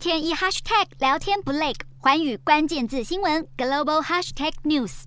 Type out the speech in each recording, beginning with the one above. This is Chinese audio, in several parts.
天一 hashtag 聊天不累，环宇关键字新闻 global hashtag news。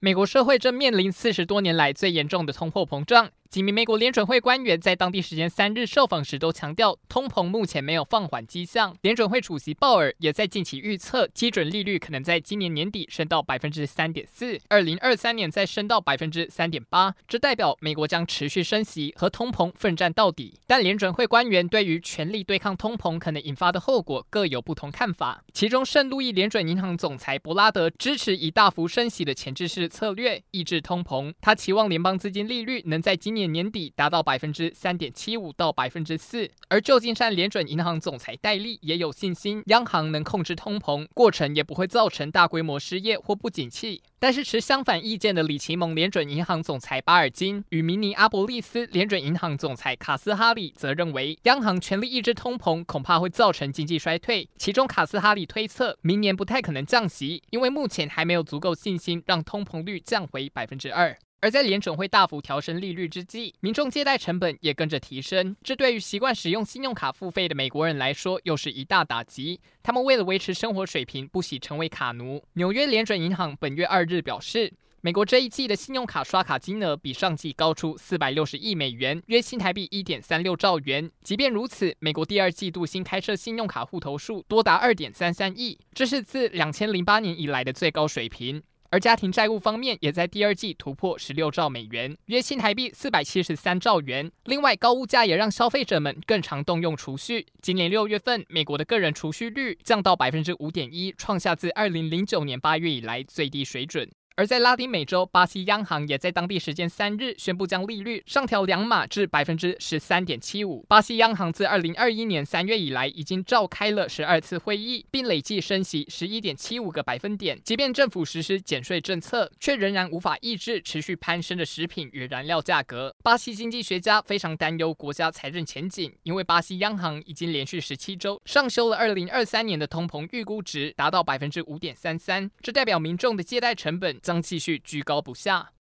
美国社会正面临四十多年来最严重的通货膨胀。几名美国联准会官员在当地时间三日受访时都强调，通膨目前没有放缓迹象。联准会主席鲍尔也在近期预测，基准利率可能在今年年底升到百分之三点四，二零二三年再升到百分之三点八。这代表美国将持续升息和通膨奋战到底。但联准会官员对于全力对抗通膨可能引发的后果各有不同看法。其中，圣路易联准银行总裁伯拉德支持以大幅升息的前置式策略抑制通膨，他期望联邦资金利率能在今年年。年底达到百分之三点七五到百分之四，而旧金山联准银行总裁戴利也有信心，央行能控制通膨，过程也不会造成大规模失业或不景气。但是持相反意见的里奇蒙联准银行总裁巴尔金与明尼阿波利斯联准银行总裁卡斯哈里则认为，央行全力抑制通膨恐怕会造成经济衰退。其中卡斯哈里推测，明年不太可能降息，因为目前还没有足够信心让通膨率降回百分之二。而在联准会大幅调升利率之际，民众借贷成本也跟着提升，这对于习惯使用信用卡付费的美国人来说，又是一大打击。他们为了维持生活水平，不惜成为卡奴。纽约联准银行本月二日表示，美国这一季的信用卡刷卡金额比上季高出四百六十亿美元，约新台币一点三六兆元。即便如此，美国第二季度新开设信用卡户头数多达二点三三亿，这是自两千零八年以来的最高水平。而家庭债务方面，也在第二季突破十六兆美元，约新台币四百七十三兆元。另外，高物价也让消费者们更常动用储蓄。今年六月份，美国的个人储蓄率降到百分之五点一，创下自二零零九年八月以来最低水准。而在拉丁美洲，巴西央行也在当地时间三日宣布将利率上调两码至百分之十三点七五。巴西央行自二零二一年三月以来已经召开了十二次会议，并累计升息十一点七五个百分点。即便政府实施减税政策，却仍然无法抑制持续攀升的食品与燃料价格。巴西经济学家非常担忧国家财政前景，因为巴西央行已经连续十七周上修了二零二三年的通膨预估值，达到百分之五点三三。这代表民众的借贷成本将继续居高不下。